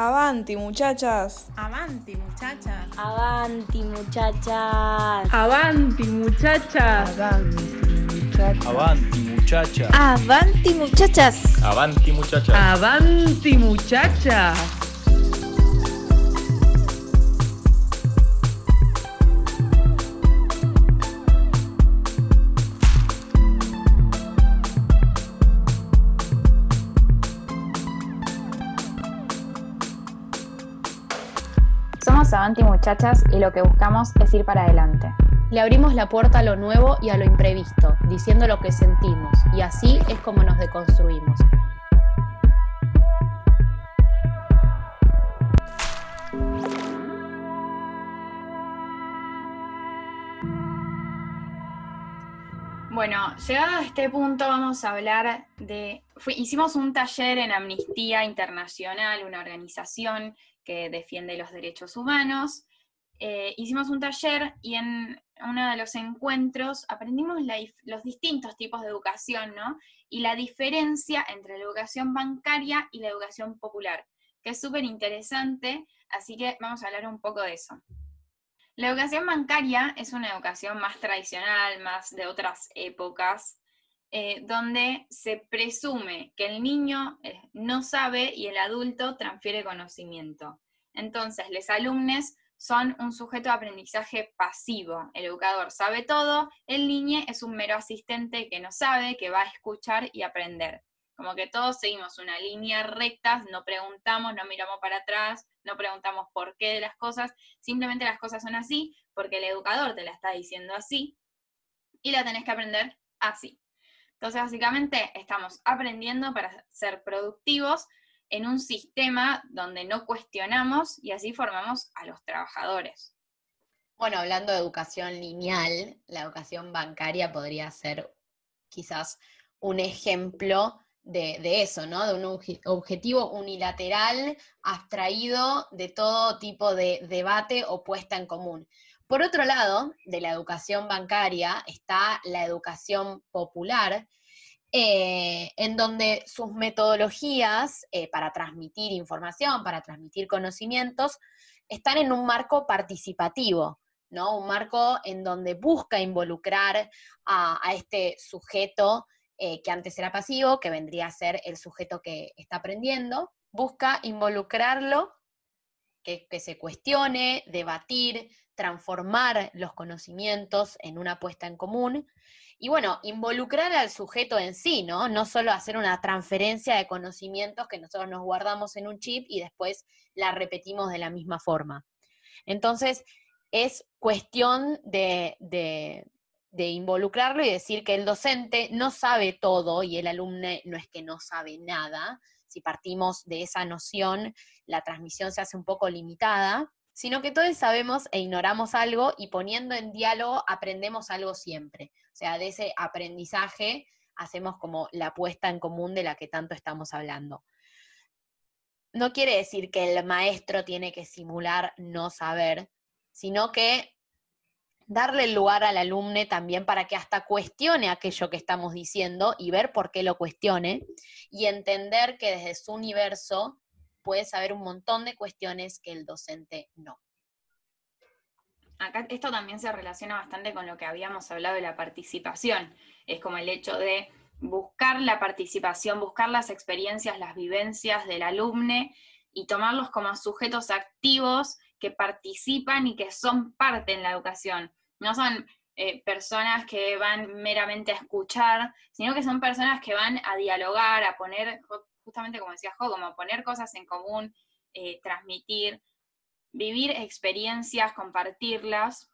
Avanti, muchachas. Avanti, muchachas. Avanti, muchachas. Avanti, muchachas. Avanti, muchachas. Avanti, muchachas. Avanti, muchachas. Avanti, muchachas. Avanti Muchachas y lo que buscamos es ir para adelante. Le abrimos la puerta a lo nuevo y a lo imprevisto, diciendo lo que sentimos, y así es como nos deconstruimos. Bueno, llegado a este punto vamos a hablar de... hicimos un taller en Amnistía Internacional, una organización que defiende los derechos humanos. Eh, hicimos un taller y en uno de los encuentros aprendimos los distintos tipos de educación, ¿no? Y la diferencia entre la educación bancaria y la educación popular, que es súper interesante, así que vamos a hablar un poco de eso. La educación bancaria es una educación más tradicional, más de otras épocas, eh, donde se presume que el niño eh, no sabe y el adulto transfiere conocimiento. Entonces, los alumnos son un sujeto de aprendizaje pasivo. El educador sabe todo, el niño es un mero asistente que no sabe, que va a escuchar y aprender. Como que todos seguimos una línea recta, no preguntamos, no miramos para atrás, no preguntamos por qué de las cosas, simplemente las cosas son así porque el educador te la está diciendo así y la tenés que aprender así. Entonces, básicamente estamos aprendiendo para ser productivos en un sistema donde no cuestionamos y así formamos a los trabajadores. Bueno, hablando de educación lineal, la educación bancaria podría ser quizás un ejemplo de, eso, ¿no? De un objetivo unilateral, abstraído de todo tipo de debate o puesta en común. Por otro lado, de la educación bancaria está la educación popular, eh, en donde sus metodologías eh, para transmitir información, para transmitir conocimientos, están en un marco participativo, ¿no? Un marco en donde busca involucrar a, este sujeto eh, que antes era pasivo, que vendría a ser el sujeto que está aprendiendo, busca involucrarlo, que, se cuestione, debatir, transformar los conocimientos en una puesta en común. Y bueno, involucrar al sujeto en sí, ¿no? No solo hacer una transferencia de conocimientos que nosotros nos guardamos en un chip y después la repetimos de la misma forma. Entonces, es cuestión de, de involucrarlo y decir que el docente no sabe todo y el alumno no es que no sabe nada. Si partimos de esa noción, la transmisión se hace un poco limitada, sino que todos sabemos e ignoramos algo y poniendo en diálogo aprendemos algo siempre. O sea, de ese aprendizaje hacemos como la puesta en común de la que tanto estamos hablando. No quiere decir que el maestro tiene que simular no saber, sino que darle lugar al alumno también para que hasta cuestione aquello que estamos diciendo y ver por qué lo cuestione y entender que desde su universo puede saber un montón de cuestiones que el docente no. Acá esto también se relaciona bastante con lo que habíamos hablado de la participación. Es como el hecho de buscar la participación, buscar las experiencias, las vivencias del alumno y tomarlos como sujetos activos que participan y que son parte en la educación no son eh, personas que van meramente a escuchar, sino que son personas que van a dialogar, a poner, justamente como decía Jo, como poner cosas en común, eh, transmitir, vivir experiencias, compartirlas.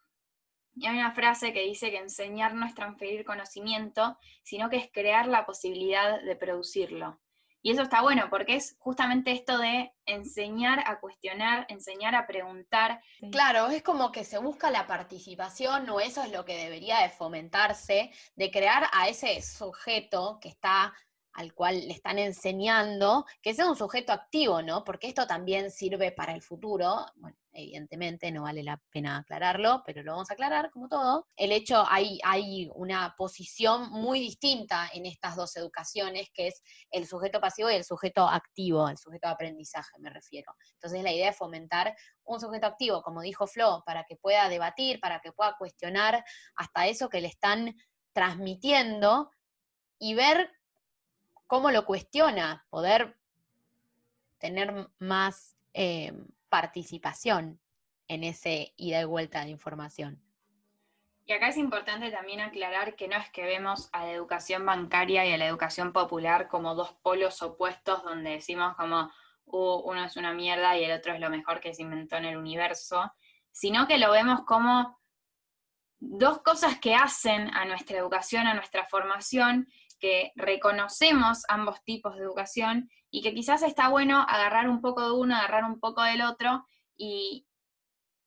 Y hay una frase que dice que enseñar no es transferir conocimiento, sino que es crear la posibilidad de producirlo. Y eso está bueno porque es justamente esto de enseñar a cuestionar, enseñar a preguntar. Claro, es como que se busca la participación, o eso es lo que debería de fomentarse, de crear a ese sujeto que está al cual le están enseñando, que sea un sujeto activo, ¿no? Porque esto también sirve para el futuro, bueno, evidentemente, no vale la pena aclararlo, pero lo vamos a aclarar como todo. El hecho, hay, hay una posición muy distinta en estas dos educaciones, que es el sujeto pasivo y el sujeto activo, el sujeto de aprendizaje me refiero. Entonces la idea es fomentar un sujeto activo, como dijo Flo, para que pueda debatir, para que pueda cuestionar hasta eso que le están transmitiendo y ver cómo lo cuestiona, poder tener más eh, participación en ese ida y vuelta de información. Y acá es importante también aclarar que no es que vemos a la educación bancaria y a la educación popular como dos polos opuestos donde decimos como uh, uno es una mierda y el otro es lo mejor que se inventó en el universo, sino que lo vemos como dos cosas que hacen a nuestra educación, a nuestra formación, que reconocemos ambos tipos de educación y que quizás está bueno agarrar un poco de uno, agarrar un poco del otro y,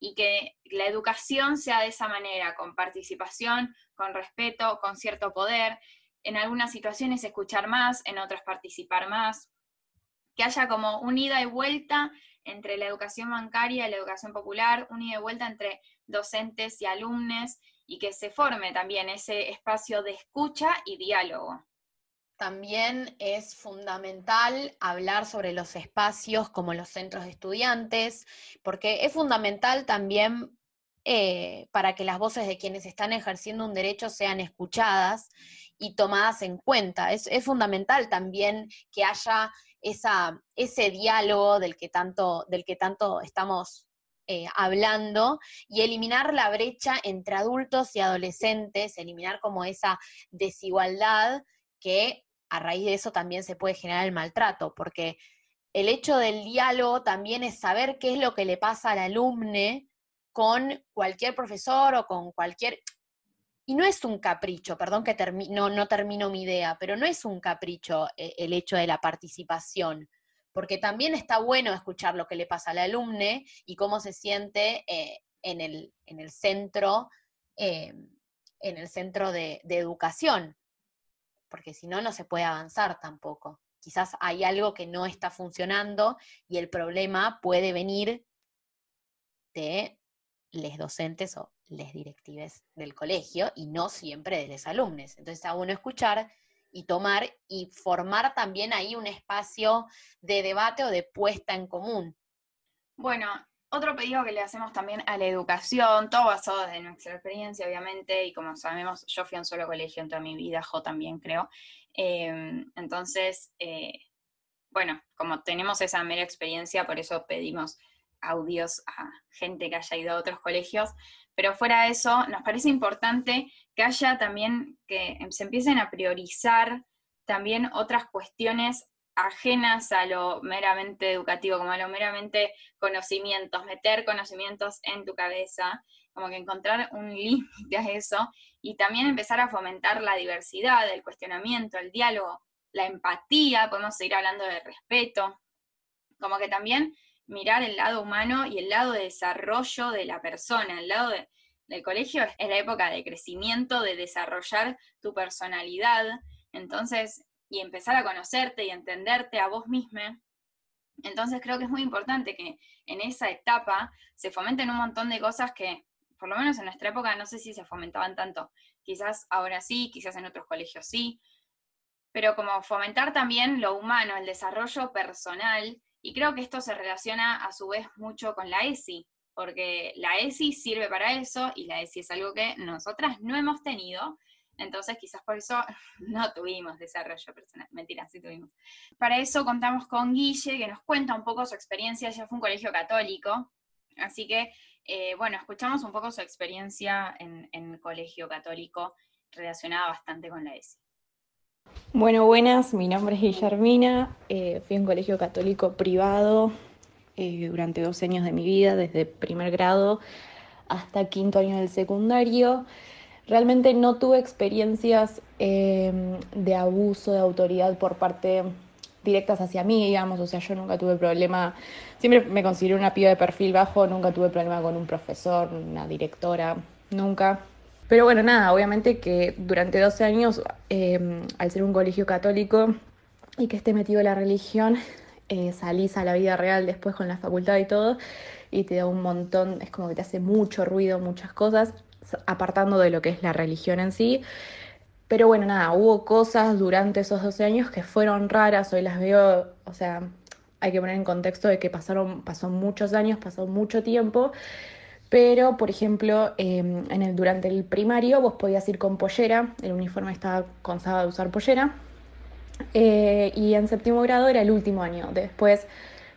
y que la educación sea de esa manera, con participación, con respeto, con cierto poder, en algunas situaciones escuchar más, en otras participar más, que haya como un ida y vuelta entre la educación bancaria y la educación popular, un ida y vuelta entre docentes y alumnos, y que se forme también ese espacio de escucha y diálogo. También es fundamental hablar sobre los espacios como los centros de estudiantes, porque es fundamental también eh, para que las voces de quienes están ejerciendo un derecho sean escuchadas y tomadas en cuenta. Es, fundamental también que haya ese diálogo del que tanto, del que tanto estamos eh, hablando y eliminar la brecha entre adultos y adolescentes, eliminar como esa desigualdad que a raíz de eso también se puede generar el maltrato, porque el hecho del diálogo también es saber qué es lo que le pasa al alumne con cualquier profesor o con cualquier... Y no es un capricho, perdón que no, no termino mi idea, pero no es un capricho eh, el hecho de la participación, porque también está bueno escuchar lo que le pasa al alumne y cómo se siente eh, en, el, en, el, centro, eh, en el centro de educación porque si no, no se puede avanzar tampoco. Quizás hay algo que no está funcionando y el problema puede venir de les docentes o les directives del colegio y no siempre de los alumnos. Entonces está bueno escuchar y tomar y formar también ahí un espacio de debate o de puesta en común. Bueno, otro pedido que le hacemos también a la educación, todo basado desde nuestra experiencia, obviamente, y como sabemos, yo fui a un solo colegio en toda mi vida, yo también creo. Em, entonces, eh, bueno, como tenemos esa mera experiencia, por eso pedimos audios a gente que haya ido a otros colegios, pero fuera de eso, nos parece importante que haya también, que se empiecen a priorizar también otras cuestiones ajenas a lo meramente educativo, como a lo meramente conocimientos, meter conocimientos en tu cabeza, como que encontrar un límite a eso y también empezar a fomentar la diversidad, el cuestionamiento, el diálogo, la empatía, podemos seguir hablando de respeto, como que también mirar el lado humano y el lado de desarrollo de la persona, el lado del colegio es la época de crecimiento, de desarrollar tu personalidad, entonces y empezar a conocerte y entenderte a vos misma. Entonces creo que es muy importante que en esa etapa se fomenten un montón de cosas que, por lo menos en nuestra época, no sé si se fomentaban tanto. Quizás ahora sí, quizás en otros colegios sí. Pero como fomentar también lo humano, el desarrollo personal. Y creo que esto se relaciona a su vez mucho con la ESI, porque la ESI sirve para eso y la ESI es algo que nosotras no hemos tenido entonces quizás por eso no tuvimos desarrollo personal. Mentira, sí tuvimos. Para eso contamos con Guille, que nos cuenta un poco su experiencia. Ella fue un colegio católico, así que, eh, bueno, escuchamos un poco su experiencia en, el colegio católico relacionada bastante con la ESI. Bueno, buenas, mi nombre es Guillermina, eh, fui a un colegio católico privado eh, durante dos años de mi vida, desde primer grado hasta quinto año del secundario. Realmente no tuve experiencias em, de abuso de autoridad por parte directas hacia mí, digamos, o sea, yo nunca tuve problema, siempre me consideré una piba de perfil bajo, nunca tuve problema con un profesor, una directora, nunca. Pero bueno, nada, obviamente que durante 12 años, em, al ser un colegio católico y que esté metido en la religión, eh, salís a la vida real después con la facultad y todo, y te da un montón, es como que te hace mucho ruido, muchas cosas, apartando de lo que es la religión en sí. Pero bueno, nada, hubo cosas durante esos 12 años que fueron raras, hoy las veo, o sea, hay que poner en contexto de que pasaron, pasó muchos años, pasó mucho tiempo, pero por ejemplo, em, durante el primario vos podías ir con pollera, el uniforme estaba consado de usar pollera, eh, y en séptimo grado era el último año, después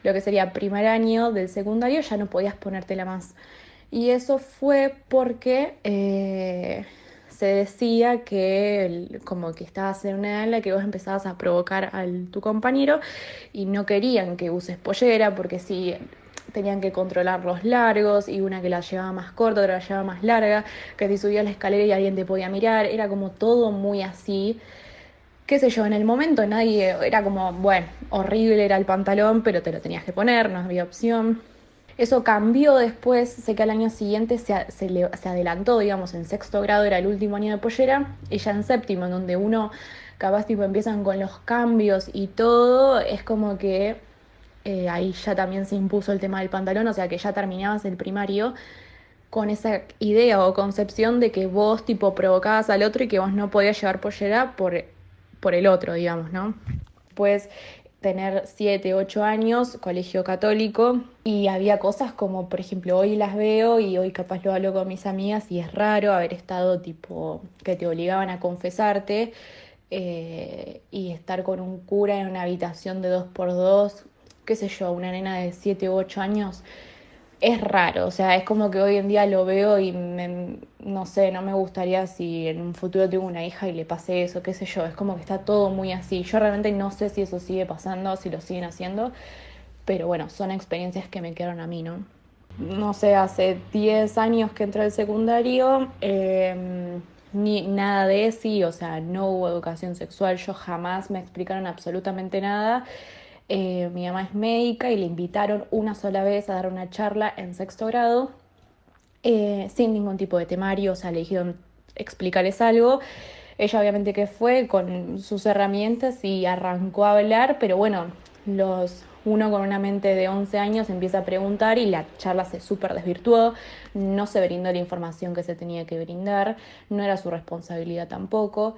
lo que sería primer año del secundario ya no podías ponértela más. Y eso fue porque... Eh, se decía que como que estabas en una edad en la que vos empezabas a provocar a tu compañero y no querían que uses pollera porque si tenían que controlar los largos y una que la llevaba más corta, otra la llevaba más larga, que si subías la escalera y alguien te podía mirar, era como todo muy así. Qué sé yo, en el momento nadie, era como, bueno, horrible era el pantalón, pero te lo tenías que poner, no había opción. Eso cambió después, sé que al año siguiente se, se, adelantó, digamos, en sexto grado era el último año de pollera, y ya en séptimo, en donde uno capaz tipo empiezan con los cambios y todo, es como que eh, ahí ya también se impuso el tema del pantalón, o sea que ya terminabas el primario con esa idea o concepción de que vos tipo provocabas al otro y que vos no podías llevar pollera por, por el otro, digamos, ¿no? Pues tener 7, 8 años, colegio católico, y había cosas como, por ejemplo, hoy las veo y hoy capaz lo hablo con mis amigas y es raro haber estado tipo que te obligaban a confesarte eh, y estar con un cura en una habitación de 2 por 2 qué sé yo, una nena de 7 u 8 años es raro, o sea, es como que hoy en día lo veo y no sé, no me gustaría si en un futuro tengo una hija y le pase eso, qué sé yo, es como que está todo muy así. Yo realmente no sé si eso sigue pasando, si lo siguen haciendo, pero bueno, son experiencias que me quedaron a mí, ¿no? No sé, hace 10 años que entré al secundario, em, ni nada de eso, o sea, no hubo educación sexual, yo jamás me explicaron absolutamente nada. Eh, mi mamá es médica y le invitaron una sola vez a dar una charla en sexto grado, eh, sin ningún tipo de temario, o sea, le dijeron explicarles algo. Ella obviamente que fue con sus herramientas y arrancó a hablar, pero bueno, los, uno con una mente de 11 años empieza a preguntar y la charla se súper desvirtuó, no se brindó la información que se tenía que brindar, no era su responsabilidad tampoco.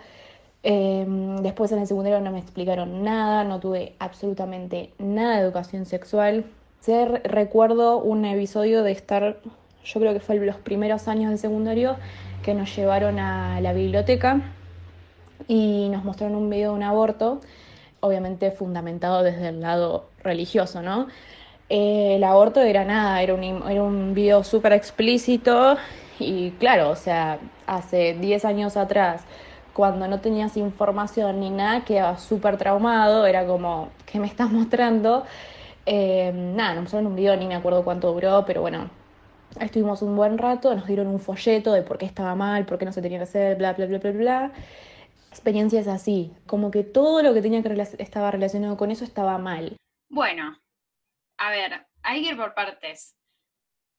Em, después en el secundario no me explicaron nada, no tuve absolutamente nada de educación sexual. recuerdo un episodio de estar, yo creo que fue los primeros años del secundario, que nos llevaron a la biblioteca y nos mostraron un video de un aborto, obviamente fundamentado desde el lado religioso, ¿no? Eh, el aborto era nada, era un, era un video súper explícito y claro, o sea, hace 10 años atrás cuando no tenías información ni nada, quedaba súper traumado, era como, ¿qué me estás mostrando? Eh, nada, nos mostraron un video, ni me acuerdo cuánto duró, pero bueno, estuvimos un buen rato, nos dieron un folleto de por qué estaba mal, por qué no se tenía que hacer, bla, bla, bla, bla, bla. Experiencias así, como que todo lo que tenía que estaba relacionado con eso estaba mal. Bueno, a ver, hay que ir por partes.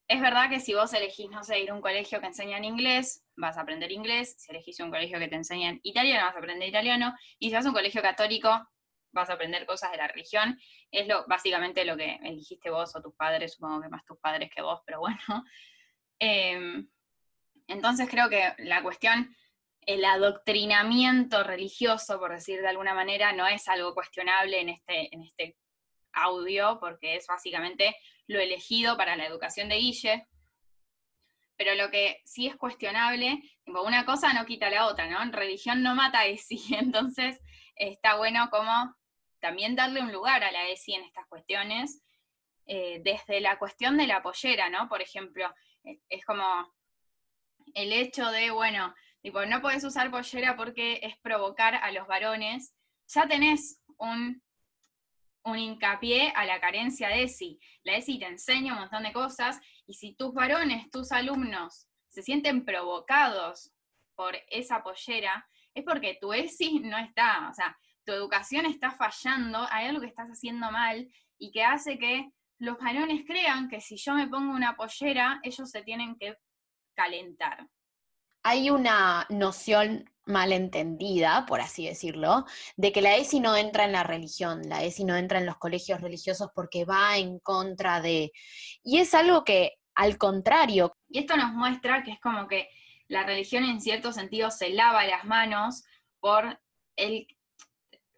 Es verdad que si vos elegís, no sé, ir a un colegio que enseña en inglés, vas a aprender inglés. Si elegís un colegio que te enseña en italiano, vas a aprender italiano. Y si vas a un colegio católico, vas a aprender cosas de la religión. Es lo, básicamente lo que elegiste vos o tus padres, supongo que más tus padres que vos, pero bueno. Em, entonces creo que la cuestión, el adoctrinamiento religioso, por decir de alguna manera, no es algo cuestionable en este, en este audio, porque es básicamente lo elegido para la educación de Guille. Pero lo que sí es cuestionable, una cosa no quita la otra, ¿no? Religión no mata a ESI, entonces está bueno como también darle un lugar a la ESI en estas cuestiones, eh, desde la cuestión de la pollera, ¿no? Por ejemplo, es como el hecho de, bueno, tipo, no puedes usar pollera porque es provocar a los varones, ya tenés un un hincapié a la carencia de ESI. La ESI te enseña un montón de cosas y si tus varones, tus alumnos, se sienten provocados por esa pollera, es porque tu ESI no está, o sea, tu educación está fallando, hay algo que estás haciendo mal y que hace que los varones crean que si yo me pongo una pollera, ellos se tienen que calentar. Hay una noción malentendida, por así decirlo, de que la ESI no entra en la religión, la ESI no entra en los colegios religiosos porque va en contra de... Y es algo que, al contrario... Y esto nos muestra que es como que la religión en cierto sentido se lava las manos por el...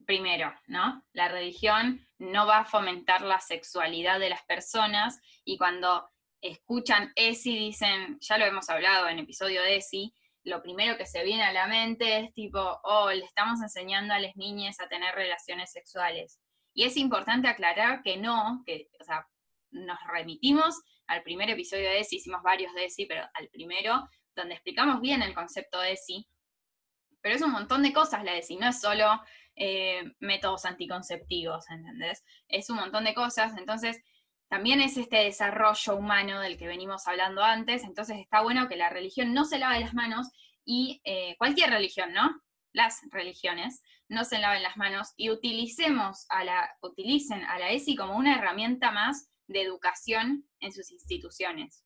Primero, ¿no? La religión no va a fomentar la sexualidad de las personas y cuando escuchan ESI dicen, ya lo hemos hablado en episodio de ESI, lo primero que se viene a la mente es tipo, oh, le estamos enseñando a las niñas a tener relaciones sexuales. Y es importante aclarar que no, que, o sea, nos remitimos al primer episodio de ESI, hicimos varios de ESI, pero al primero, donde explicamos bien el concepto de ESI. Pero es un montón de cosas la ESI, no es solo eh, métodos anticonceptivos, ¿entendés? Es un montón de cosas, entonces también es este desarrollo humano del que venimos hablando antes, entonces está bueno que la religión no se lave las manos y eh, cualquier religión, ¿no? Las religiones no se laven las manos y utilicemos a la, utilicen a la ESI como una herramienta más de educación en sus instituciones.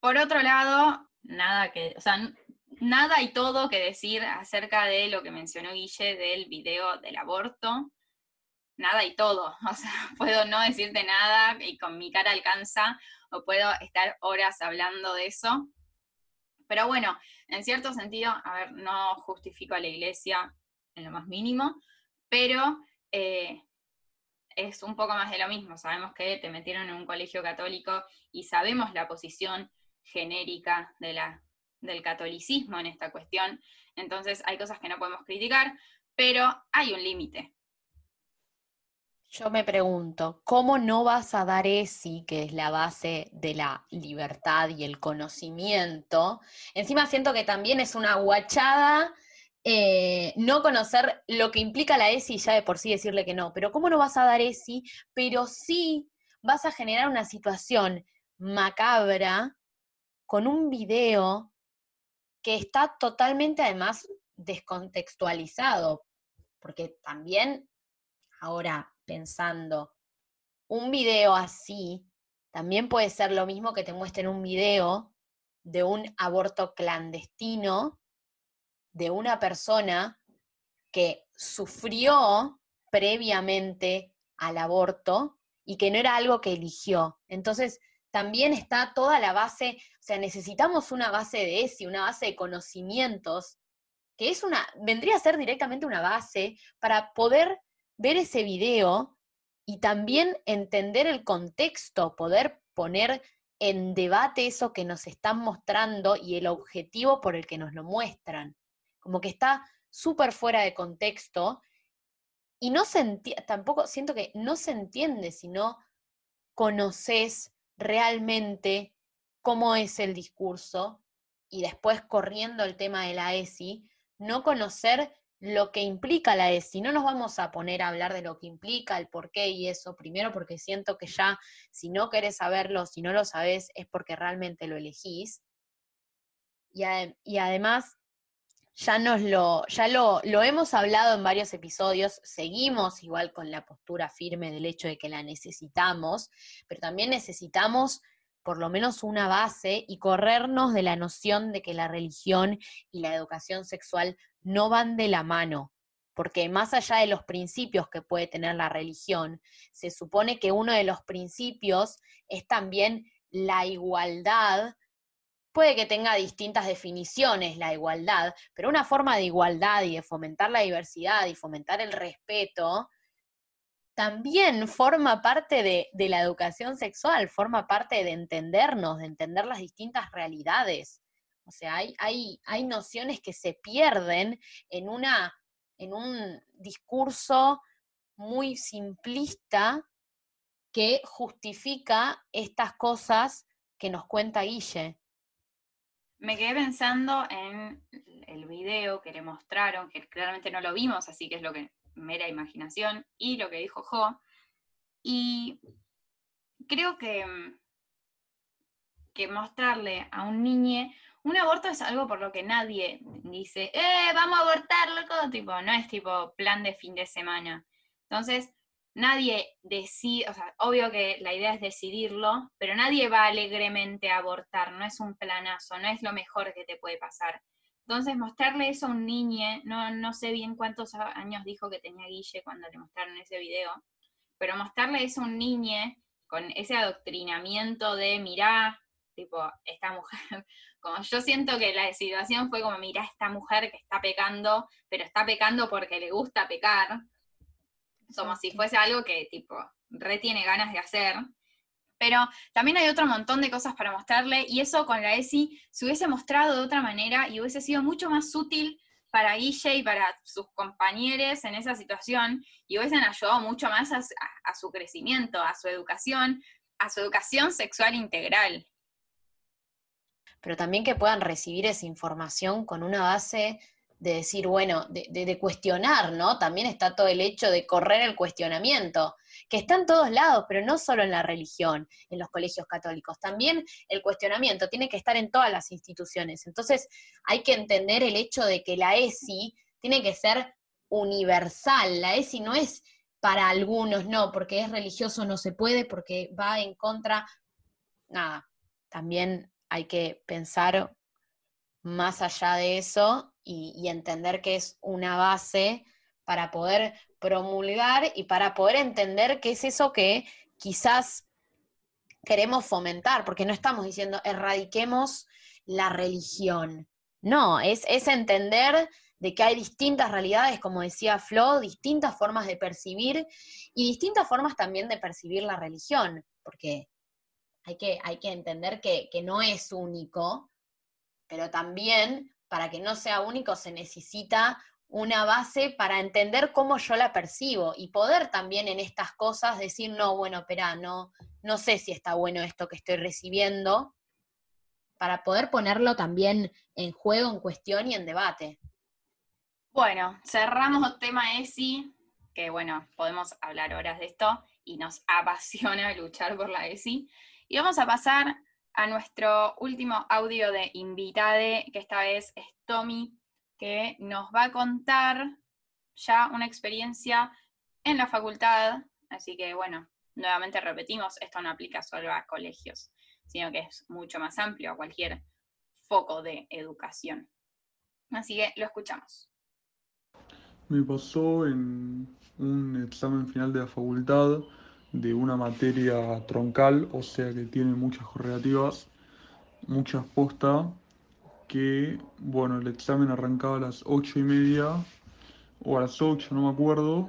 Por otro lado, nada que, o sea, nada y todo que decir acerca de lo que mencionó Guille del video del aborto nada y todo. O sea, puedo no decirte nada y con mi cara alcanza, o puedo estar horas hablando de eso. Pero bueno, en cierto sentido, a ver, no justifico a la iglesia en lo más mínimo, pero eh, es un poco más de lo mismo. Sabemos que te metieron en un colegio católico y sabemos la posición genérica de la, del catolicismo en esta cuestión. Entonces hay cosas que no podemos criticar, pero hay un límite. Yo me pregunto, ¿cómo no vas a dar ESI, que es la base de la libertad y el conocimiento? Encima siento que también es una guachada eh, no conocer lo que implica la ESI y ya de por sí decirle que no. Pero ¿cómo no vas a dar ESI? Pero sí vas a generar una situación macabra con un video que está totalmente además descontextualizado, porque también ahora pensando, un video así también puede ser lo mismo que te muestren un video de un aborto clandestino de una persona que sufrió previamente al aborto y que no era algo que eligió. Entonces, también está toda la base, o sea, necesitamos una base de ESI, una base de conocimientos, que es una, vendría a ser directamente una base para poder ver ese video y también entender el contexto, poder poner en debate eso que nos están mostrando y el objetivo por el que nos lo muestran. Como que está súper fuera de contexto y no se tampoco siento que no se entiende si no conoces realmente cómo es el discurso y después corriendo el tema de la ESI, no conocer lo que implica la ESI. No nos vamos a poner a hablar de lo que implica, el por qué y eso, primero porque siento que ya si no querés saberlo, si no lo sabés, es porque realmente lo elegís. Y, y además, ya nos lo, ya lo, lo hemos hablado en varios episodios, seguimos igual con la postura firme del hecho de que la necesitamos, pero también necesitamos por lo menos una base y corrernos de la noción de que la religión y la educación sexual no van de la mano, porque más allá de los principios que puede tener la religión, se supone que uno de los principios es también la igualdad. Puede que tenga distintas definiciones la igualdad, pero una forma de igualdad y de fomentar la diversidad y fomentar el respeto también forma parte de, de la educación sexual, forma parte de entendernos, de entender las distintas realidades. O sea, hay, hay, hay nociones que se pierden en, una, en un discurso muy simplista que justifica estas cosas que nos cuenta Guille. Me quedé pensando en el video que le mostraron, que claramente no lo vimos, así que es lo que mera imaginación, y lo que dijo Jo. Y creo que, que mostrarle a un niño un aborto es algo por lo que nadie dice, ¡eh, vamos a abortar, loco! Tipo, no es tipo plan de fin de semana. Entonces, nadie decide, o sea, obvio que la idea es decidirlo, pero nadie va alegremente a abortar, no es un planazo, no es lo mejor que te puede pasar. Entonces, mostrarle eso a un niño, no, no sé bien cuántos años dijo que tenía Guille cuando le mostraron ese video, pero mostrarle eso a un niño con ese adoctrinamiento de, mirá, tipo, esta mujer, como yo siento que la situación fue como, mirá, esta mujer que está pecando, pero está pecando porque le gusta pecar, como si fuese algo que, tipo, re tiene ganas de hacer. Pero también hay otro montón de cosas para mostrarle, y eso con la ESI se hubiese mostrado de otra manera y hubiese sido mucho más útil para Guille y para sus compañeros en esa situación, y hubiesen ayudado mucho más a su crecimiento, a su educación, a su educación sexual integral pero también que puedan recibir esa información con una base de decir, bueno, de, cuestionar, ¿no? También está todo el hecho de correr el cuestionamiento, que está en todos lados, pero no solo en la religión, en los colegios católicos, también el cuestionamiento tiene que estar en todas las instituciones. Entonces hay que entender el hecho de que la ESI tiene que ser universal, la ESI no es para algunos, no, porque es religioso no se puede, porque va en contra, nada, también hay que pensar más allá de eso y, entender que es una base para poder promulgar y para poder entender qué es eso que quizás queremos fomentar, porque no estamos diciendo erradiquemos la religión. No, es, es entender de que hay distintas realidades, como decía Flo, distintas formas de percibir y distintas formas también de percibir la religión, porque hay que, hay que entender que, no es único, pero también para que no sea único se necesita una base para entender cómo yo la percibo y poder también en estas cosas decir, no, bueno, espera, no, no sé si está bueno esto que estoy recibiendo, para poder ponerlo también en juego, en cuestión y en debate. Bueno, cerramos tema ESI, que bueno, podemos hablar horas de esto y nos apasiona luchar por la ESI. Y vamos a pasar a nuestro último audio de invitade, que esta vez es Tommy, que nos va a contar ya una experiencia en la facultad. Así que bueno, nuevamente repetimos, esto no aplica solo a colegios, sino que es mucho más amplio a cualquier foco de educación. Así que lo escuchamos. Me pasó en un examen final de la facultad de una materia troncal, o sea que tiene muchas correlativas, muchas postas, que, bueno, el examen arrancaba a las ocho y media, o a las 8, no me acuerdo,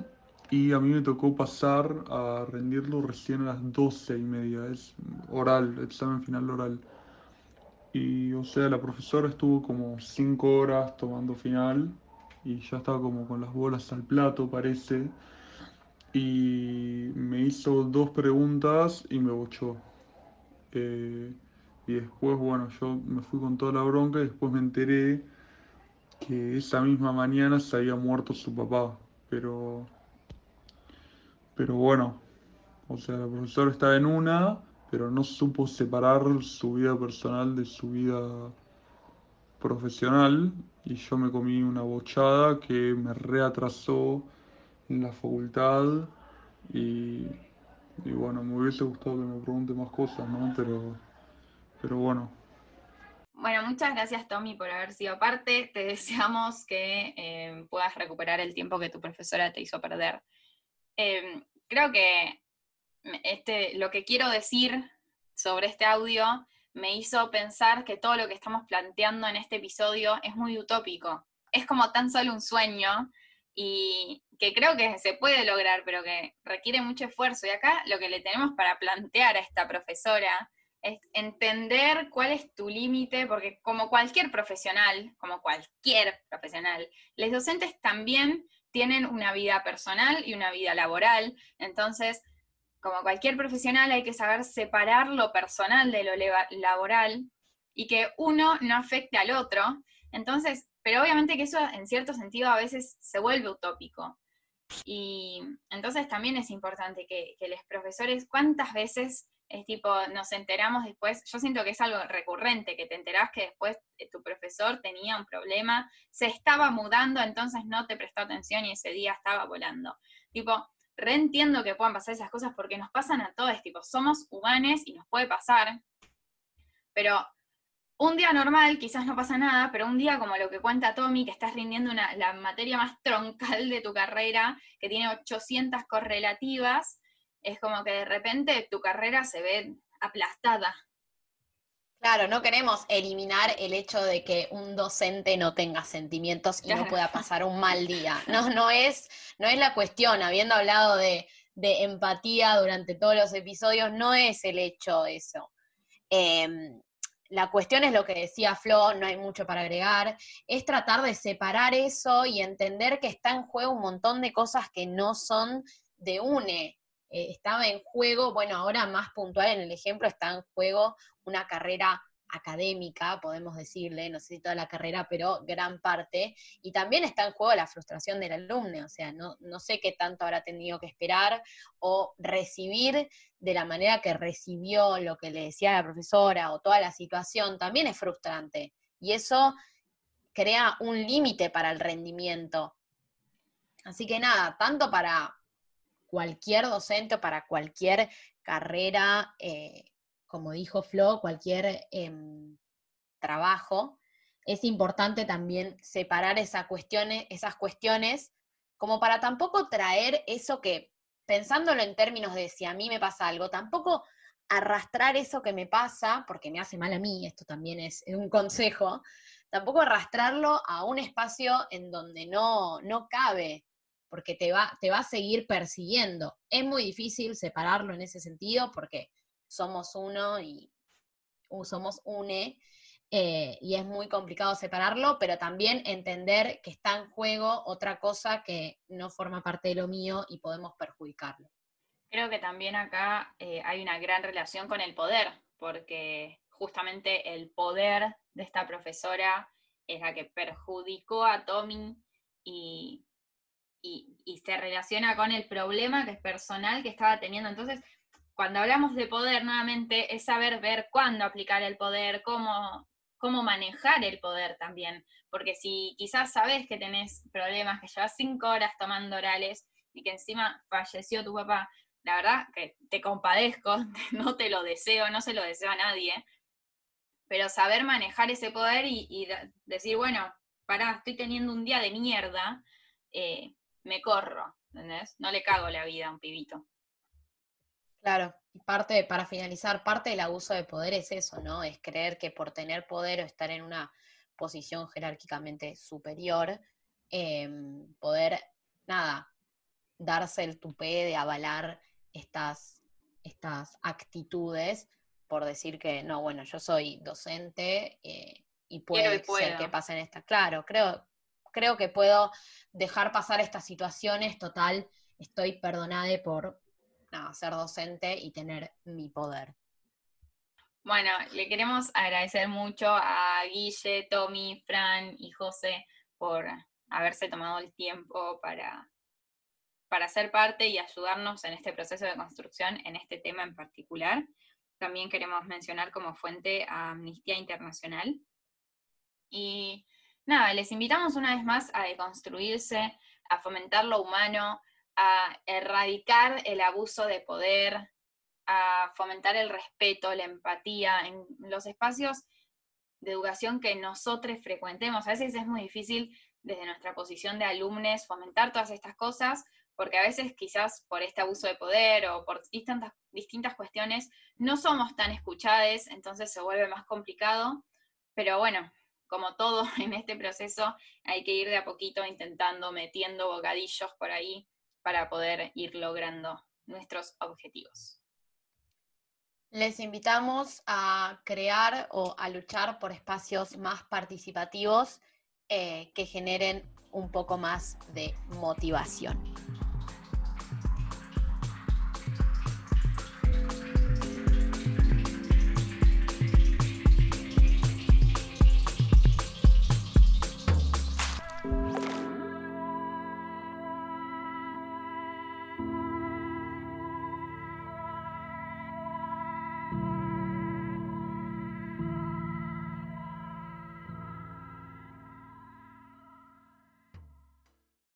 y a mí me tocó pasar a rendirlo recién a las doce y media, es oral, examen final oral. Y, o sea, la profesora estuvo como cinco horas tomando final y ya estaba como con las bolas al plato, parece y me hizo dos preguntas y me bochó. Eh, y después, bueno, yo me fui con toda la bronca y después me enteré que esa misma mañana se había muerto su papá. Pero, pero bueno, o sea, la profesora estaba en una, pero no supo separar su vida personal de su vida profesional y yo me comí una bochada que me reatrasó en la facultad y, bueno, me hubiese gustado que me pregunte más cosas, ¿no? Pero, pero bueno. Bueno, muchas gracias Tommy por haber sido parte. Te deseamos que eh, puedas recuperar el tiempo que tu profesora te hizo perder. Em, creo que este, lo que quiero decir sobre este audio me hizo pensar que todo lo que estamos planteando en este episodio es muy utópico. Es como tan solo un sueño y que creo que se puede lograr, pero que requiere mucho esfuerzo. Y acá lo que le tenemos para plantear a esta profesora es entender cuál es tu límite, porque como cualquier profesional, como cualquier profesional, los docentes también tienen una vida personal y una vida laboral. Entonces, como cualquier profesional, hay que saber separar lo personal de lo laboral y que uno no afecte al otro. Entonces, pero obviamente que eso en cierto sentido a veces se vuelve utópico. Y entonces también es importante que, los profesores, ¿cuántas veces es tipo, nos enteramos después? Yo siento que es algo recurrente, que te enterás que después eh, tu profesor tenía un problema, se estaba mudando, entonces no te prestó atención y ese día estaba volando. Tipo, reentiendo que puedan pasar esas cosas porque nos pasan a todos, tipo, somos humanos y nos puede pasar, pero un día normal quizás no pasa nada, pero un día como lo que cuenta Tommy, que estás rindiendo una, la materia más troncal de tu carrera, que tiene 800 correlativas, es como que de repente tu carrera se ve aplastada. Claro, no queremos eliminar el hecho de que un docente no tenga sentimientos y no pueda pasar un mal día. No, no es, no es la cuestión, habiendo hablado de, empatía durante todos los episodios, no es el hecho eso. Em, la cuestión es lo que decía Flo, no hay mucho para agregar, es tratar de separar eso y entender que está en juego un montón de cosas que no son de UNE. Eh, estaba en juego, bueno, ahora más puntual en el ejemplo, está en juego una carrera académica, podemos decirle, no sé si toda la carrera, pero gran parte, y también está en juego la frustración del alumno, o sea, no, no sé qué tanto habrá tenido que esperar o recibir de la manera que recibió lo que le decía la profesora o toda la situación, también es frustrante, y eso crea un límite para el rendimiento. Así que nada, tanto para cualquier docente o para cualquier carrera, eh, como dijo Flo, cualquier em, trabajo, es importante también separar esas cuestiones, esas cuestiones como para tampoco traer eso que, pensándolo en términos de si a mí me pasa algo, tampoco arrastrar eso que me pasa, porque me hace mal a mí, esto también es un consejo, tampoco arrastrarlo a un espacio en donde no, no cabe porque te va, te va a seguir persiguiendo. Es muy difícil separarlo en ese sentido porque somos uno y somos une, eh, y es muy complicado separarlo, pero también entender que está en juego otra cosa que no forma parte de lo mío y podemos perjudicarlo. Creo que también acá eh, hay una gran relación con el poder, porque justamente el poder de esta profesora es la que perjudicó a Tommy y y, se relaciona con el problema que es personal que estaba teniendo. Entonces, cuando hablamos de poder, nuevamente, es saber ver cuándo aplicar el poder, cómo, cómo manejar el poder también. Porque si quizás sabes que tenés problemas, que llevas cinco horas tomando orales y que encima falleció tu papá, la verdad que te compadezco, no te lo deseo, no se lo deseo a nadie, pero saber manejar ese poder y, decir, bueno, pará, estoy teniendo un día de mierda, eh, me corro, ¿entendés? No le cago la vida a un pibito. Claro, y parte, para finalizar, parte del abuso de poder es eso, ¿no? Es creer que por tener poder o estar en una posición jerárquicamente superior, em, poder, nada, darse el tupé de avalar estas, estas actitudes por decir que, no, bueno, yo soy docente eh, y puede ser que pasen estas. Claro, creo, creo que puedo dejar pasar estas situaciones, total, estoy perdonada por ser docente y tener mi poder. Bueno, le queremos agradecer mucho a Guille, Tommy, Fran y José por haberse tomado el tiempo para, para ser parte y ayudarnos en este proceso de construcción en este tema en particular. También queremos mencionar como fuente a Amnistía Internacional. Y nada, les invitamos una vez más a deconstruirse, a fomentar lo humano, a erradicar el abuso de poder, a fomentar el respeto, la empatía en los espacios de educación que nosotros frecuentemos. A veces es muy difícil desde nuestra posición de alumnos fomentar todas estas cosas, porque a veces quizás por este abuso de poder o por distintas, distintas cuestiones no somos tan escuchados, entonces se vuelve más complicado. Pero bueno, como todo en este proceso, hay que ir de a poquito intentando, metiendo bocadillos por ahí para poder ir logrando nuestros objetivos. Les invitamos a crear o a luchar por espacios más participativos eh, que generen un poco más de motivación.